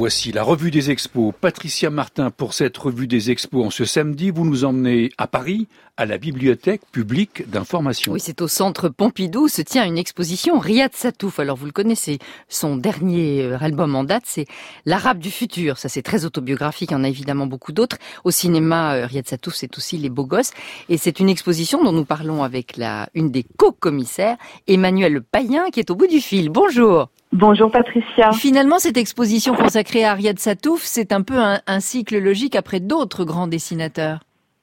Voici la revue des expos. Patricia Martin, pour cette revue des expos en ce samedi, vous nous emmenez à Paris, à la Bibliothèque publique d'information. Oui, c'est au centre Pompidou se tient une exposition Riyad Satouf. Alors vous le connaissez, son dernier euh, album en date, c'est L'Arabe du futur. Ça c'est très autobiographique, il y en a évidemment beaucoup d'autres. Au cinéma, euh, Riyad Satouf, c'est aussi Les Beaux Gosses. Et c'est une exposition dont nous parlons avec la, une des co-commissaires, Emmanuel Payen, qui est au bout du fil. Bonjour. Bonjour Patricia. Finalement, cette exposition consacrée à Ariad Satouf, c'est un peu un, cycle logique après d'autres grands dessinateurs.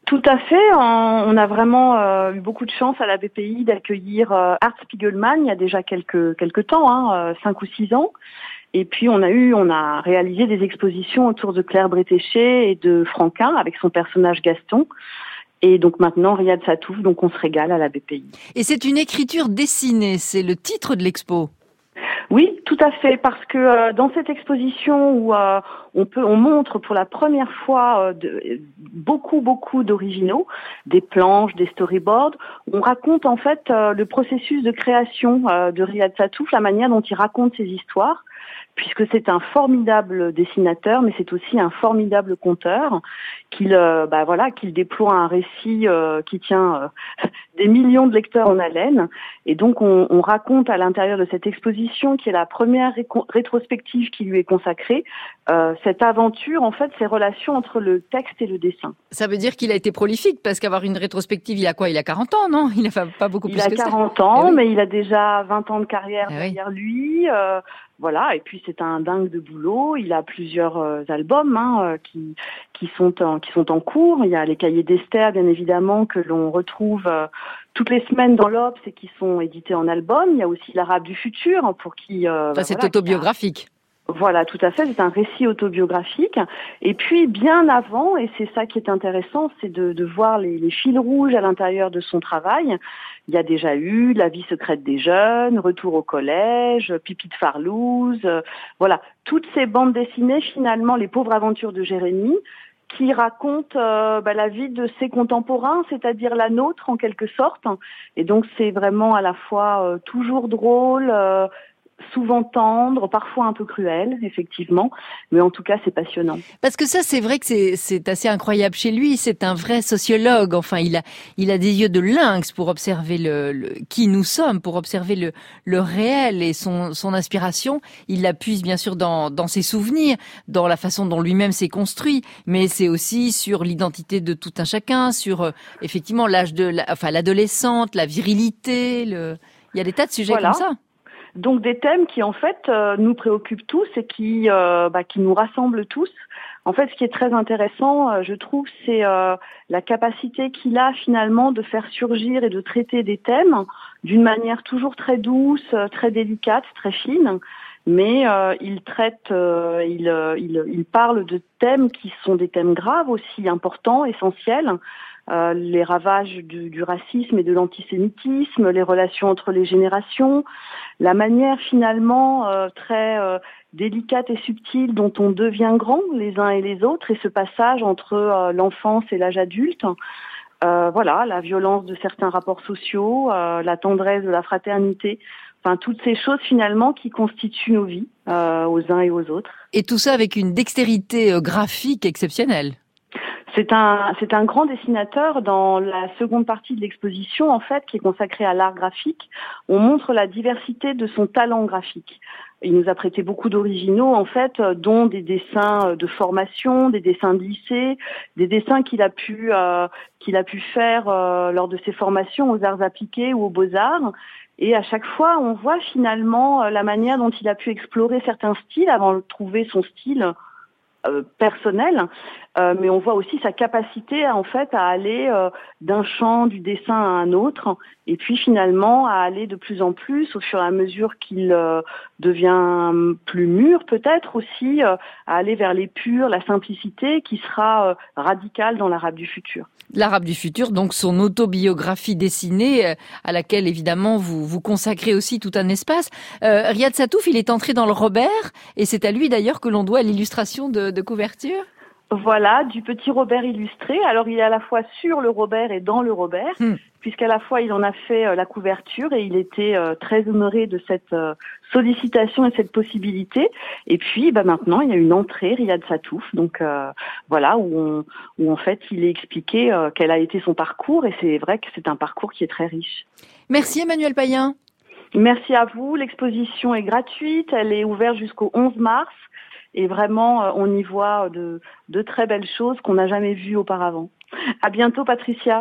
Tout à fait. On a vraiment euh, eu beaucoup de chance à la BPI d'accueillir euh, Art Spiegelman il y a déjà quelques quelques temps, hein, euh, cinq ou six ans. Et puis on a eu, on a réalisé des expositions autour de Claire Bretéché et de Franquin avec son personnage Gaston. Et donc maintenant Riyad Satouf, donc on se régale à la BPI. Et c'est une écriture dessinée, c'est le titre de l'expo. Oui, tout à fait, parce que euh, dans cette exposition où euh, on montre pour la première fois euh, beaucoup, beaucoup d'originaux, des planches, des storyboards. On raconte en fait le processus de création de Riyad Satouf, la manière dont il raconte ses histoires puisque c'est un formidable dessinateur, mais c'est aussi un formidable conteur, qu'il euh, bah voilà, qu'il déploie un récit euh, qui tient euh, des millions de lecteurs en haleine. Et donc on, on raconte à l'intérieur de cette exposition, qui est la première rétrospective qui lui est consacrée, cette aventure, en fait, ces relations entre le texte et le dessin. Ça veut dire qu'il a été prolifique, parce qu'avoir une rétrospective, il a quoi? Il a 40 ans, non? Il a pas beaucoup plus que ça. Il a 40 ans, eh mais il a déjà 20 ans de carrière eh derrière lui. Voilà, et puis c'est un dingue de boulot. Il a plusieurs euh, albums hein, euh, qui qui sont en qui sont en cours. Il y a les Cahiers d'Esther, bien évidemment, que l'on retrouve euh, toutes les semaines dans l'Obs et qui sont édités en album. Il y a aussi l'Arabe du futur hein, pour qui. Ça bah, c'est autobiographique. Voilà, tout à fait. C'est un récit autobiographique. Et puis, bien avant, et c'est ça qui est intéressant, c'est de, voir les, fils rouges à l'intérieur de son travail. Il y a déjà eu La vie secrète des jeunes, Retour au collège, Pipi de Farlouse, euh, voilà. Toutes ces bandes dessinées, finalement, Les pauvres aventures de Jérémie, qui racontent euh, bah, la vie de ses contemporains, c'est-à-dire la nôtre en quelque sorte. Et donc c'est vraiment à la fois euh, toujours drôle, souvent tendre, parfois un peu cruel, effectivement, mais en tout cas c'est passionnant. Parce que ça c'est vrai que c'est assez incroyable chez lui, c'est un vrai sociologue, enfin il a, il a des yeux de lynx pour observer le, qui nous sommes, pour observer le, le réel et son, son inspiration, il la puise bien sûr dans, dans ses souvenirs, dans la façon dont lui-même s'est construit, mais c'est aussi sur l'identité de tout un chacun, sur euh, effectivement l'âge de, la, enfin l'adolescente, la virilité, le... il y a des tas de sujets comme ça. Donc des thèmes qui en fait euh, nous préoccupent tous et qui, euh, bah, qui nous rassemblent tous. En fait, ce qui est très intéressant, euh, je trouve, c'est la capacité qu'il a finalement de faire surgir et de traiter des thèmes d'une manière toujours très douce, très délicate, très fine. Mais il traite, il, il, il parle de thèmes qui sont des thèmes graves aussi, importants, essentiels. Euh, les ravages du, du, racisme et de l'antisémitisme, les relations entre les générations, la manière finalement euh, très euh, délicate et subtile dont on devient grand les uns et les autres, et ce passage entre l'enfance et l'âge adulte. Voilà, la violence de certains rapports sociaux, la tendresse de la fraternité, enfin toutes ces choses finalement qui constituent nos vies aux uns et aux autres. Et tout ça avec une dextérité graphique exceptionnelle. C'est un, c'est un grand dessinateur. Dans la seconde partie de l'exposition, en fait, qui est consacrée à l'art graphique, on montre la diversité de son talent graphique. Il nous a prêté beaucoup d'originaux, en fait, dont des dessins de formation, des dessins de lycée, des dessins qu'il a pu euh, qu'il a pu faire euh, lors de ses formations aux arts appliqués ou aux beaux arts. Et à chaque fois, on voit finalement euh, la manière dont il a pu explorer certains styles avant de trouver son style euh, personnel, euh, mais on voit aussi sa capacité en fait à aller euh, d'un champ du dessin à un autre, et puis finalement à aller de plus en plus au fur et à mesure qu'il devient plus mûr, peut-être aussi à aller vers les purs, la simplicité qui sera radicale dans l'arabe du futur. L'arabe du futur, donc son autobiographie dessinée, à laquelle évidemment vous vous consacrez aussi tout un espace. Riyad Satouf, il est entré dans le Robert, et c'est à lui d'ailleurs que l'on doit l'illustration de de couverture Voilà, du petit Robert illustré. Alors il est à la fois sur le Robert et dans le Robert, hmm. puisqu'à la fois il en a fait euh, la couverture et il était euh, très honoré de cette euh, sollicitation et cette possibilité. Et puis bah, maintenant il y a une entrée Riyad Satouf, donc voilà où, où en fait il est expliqué quel a été son parcours et c'est vrai que c'est un parcours qui est très riche. Merci Emmanuel Payen. Merci à vous. L'exposition est gratuite, elle est ouverte jusqu'au 11 mars. Et vraiment, euh, on y voit de, de très belles choses qu'on n'a jamais vues auparavant. À bientôt, Patricia.